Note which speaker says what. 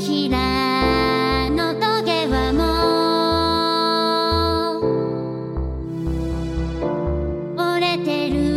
Speaker 1: ひらのトゲはもうおれてる。